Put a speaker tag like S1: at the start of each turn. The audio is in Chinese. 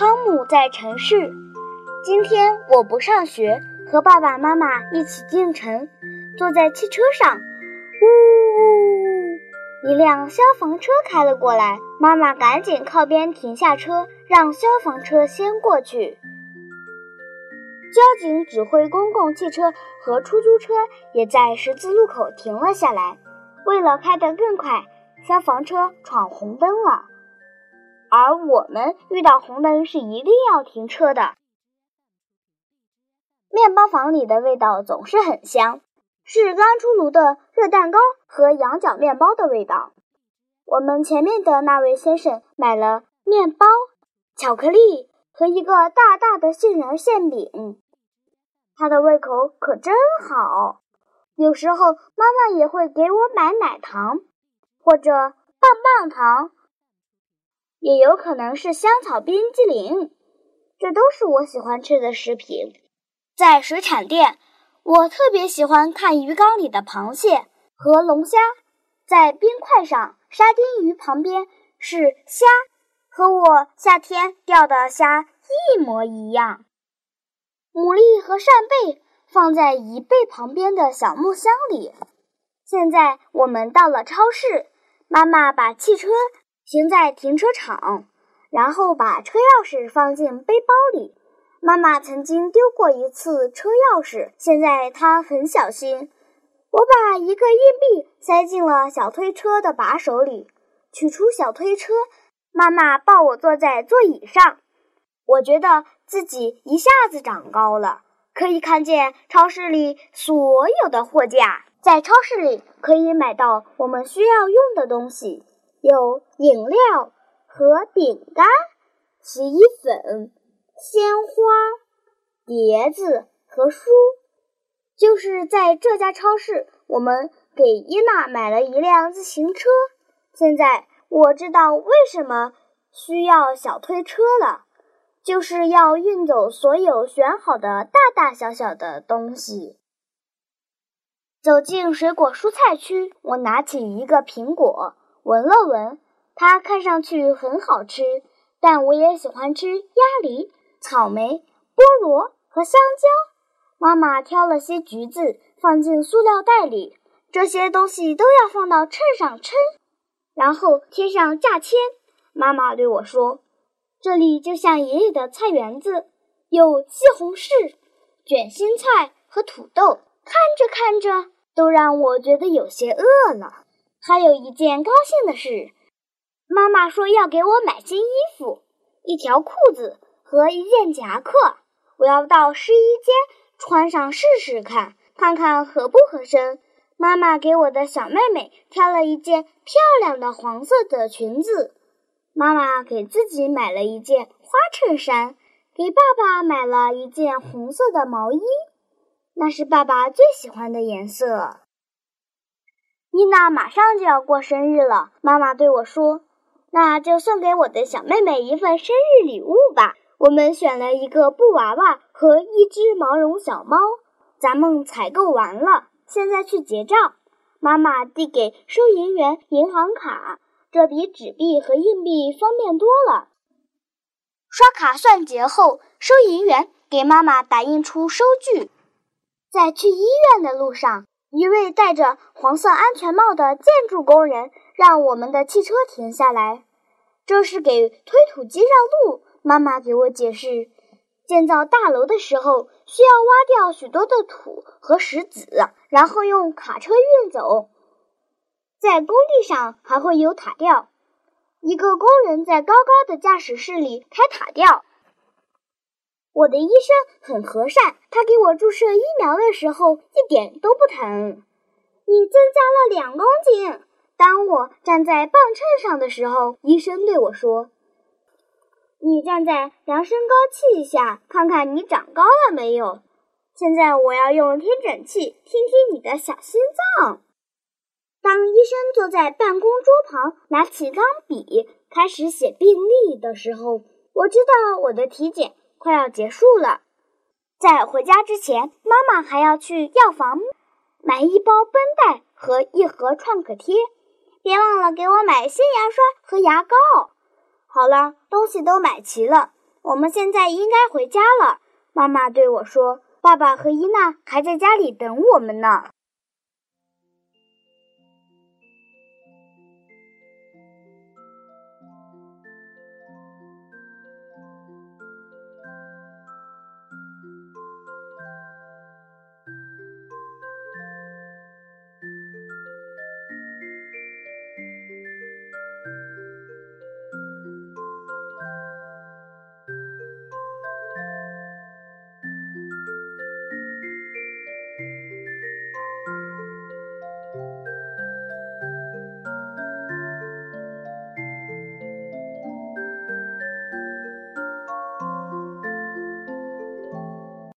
S1: 汤姆在城市。今天我不上学，和爸爸妈妈一起进城，坐在汽车上。呜呜呜！一辆消防车开了过来，妈妈赶紧靠边停下车，让消防车先过去。交警指挥公共汽车和出租车也在十字路口停了下来。为了开得更快，消防车闯红灯了。而我们遇到红灯是一定要停车的。面包房里的味道总是很香，是刚出炉的热蛋糕和羊角面包的味道。我们前面的那位先生买了面包、巧克力和一个大大的杏仁馅饼，他的胃口可真好。有时候妈妈也会给我买奶糖或者棒棒糖，也有可能是香草冰激凌，这都是我喜欢吃的食品。在水产店，我特别喜欢看鱼缸里的螃蟹和龙虾。在冰块上，沙丁鱼旁边是虾，和我夏天钓的虾一模一样。牡蛎和扇贝放在椅背旁边的小木箱里。现在我们到了超市，妈妈把汽车停在停车场，然后把车钥匙放进背包里。妈妈曾经丢过一次车钥匙，现在她很小心。我把一个硬币塞进了小推车的把手里，取出小推车，妈妈抱我坐在座椅上。我觉得自己一下子长高了，可以看见超市里所有的货架。在超市里可以买到我们需要用的东西，有饮料和饼干、洗衣粉。鲜花、碟子和书，就是在这家超市，我们给伊娜买了一辆自行车。现在我知道为什么需要小推车了，就是要运走所有选好的大大小小的东西。走进水果蔬菜区，我拿起一个苹果，闻了闻，它看上去很好吃，但我也喜欢吃鸭梨。草莓、菠萝和香蕉，妈妈挑了些橘子放进塑料袋里。这些东西都要放到秤上称，然后贴上价签。妈妈对我说：“这里就像爷爷的菜园子，有西红柿、卷心菜和土豆。看着看着，都让我觉得有些饿了。”还有一件高兴的事，妈妈说要给我买新衣服，一条裤子。和一件夹克，我要到试衣间穿上试试看，看看合不合身。妈妈给我的小妹妹挑了一件漂亮的黄色的裙子，妈妈给自己买了一件花衬衫，给爸爸买了一件红色的毛衣，那是爸爸最喜欢的颜色。伊娜马上就要过生日了，妈妈对我说：“那就送给我的小妹妹一份生日礼物吧。”我们选了一个布娃娃和一只毛绒小猫。咱们采购完了，现在去结账。妈妈递给收银员银行卡，这比纸币和硬币方便多了。刷卡算结后，收银员给妈妈打印出收据。在去医院的路上，一位戴着黄色安全帽的建筑工人让我们的汽车停下来，这是给推土机让路。妈妈给我解释，建造大楼的时候需要挖掉许多的土和石子，然后用卡车运走。在工地上还会有塔吊，一个工人在高高的驾驶室里开塔吊。我的医生很和善，他给我注射疫苗的时候一点都不疼。你增加了两公斤。当我站在磅秤上的时候，医生对我说。你站在量身高器下，看看你长高了没有。现在我要用听诊器听听你的小心脏。当医生坐在办公桌旁，拿起钢笔开始写病历的时候，我知道我的体检快要结束了。在回家之前，妈妈还要去药房买一包绷带和一盒创可贴，别忘了给我买新牙刷和牙膏。好了，东西都买齐了，我们现在应该回家了。”妈妈对我说：“爸爸和伊娜还在家里等我们呢。”